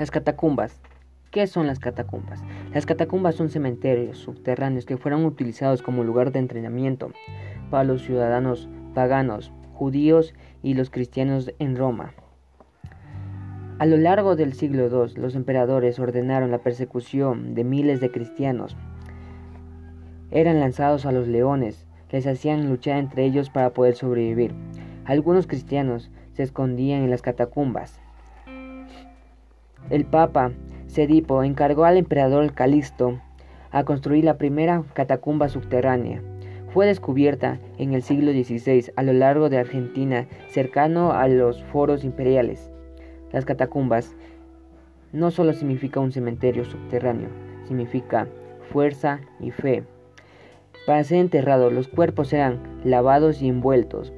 Las catacumbas. ¿Qué son las catacumbas? Las catacumbas son cementerios subterráneos que fueron utilizados como lugar de entrenamiento para los ciudadanos paganos, judíos y los cristianos en Roma. A lo largo del siglo II, los emperadores ordenaron la persecución de miles de cristianos. Eran lanzados a los leones, les hacían luchar entre ellos para poder sobrevivir. Algunos cristianos se escondían en las catacumbas. El Papa Sedipo encargó al emperador Calixto a construir la primera catacumba subterránea. Fue descubierta en el siglo XVI a lo largo de Argentina, cercano a los foros imperiales. Las catacumbas no solo significa un cementerio subterráneo, significa fuerza y fe. Para ser enterrados, los cuerpos eran lavados y envueltos.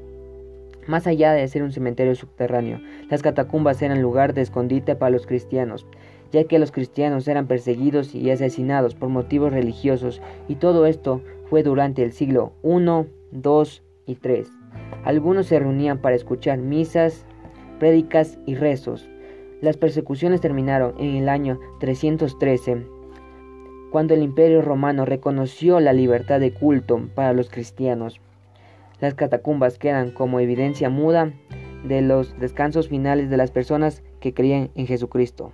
Más allá de ser un cementerio subterráneo, las catacumbas eran lugar de escondite para los cristianos, ya que los cristianos eran perseguidos y asesinados por motivos religiosos, y todo esto fue durante el siglo I, II y III. Algunos se reunían para escuchar misas, prédicas y rezos. Las persecuciones terminaron en el año 313, cuando el imperio romano reconoció la libertad de culto para los cristianos. Las catacumbas quedan como evidencia muda de los descansos finales de las personas que creían en Jesucristo.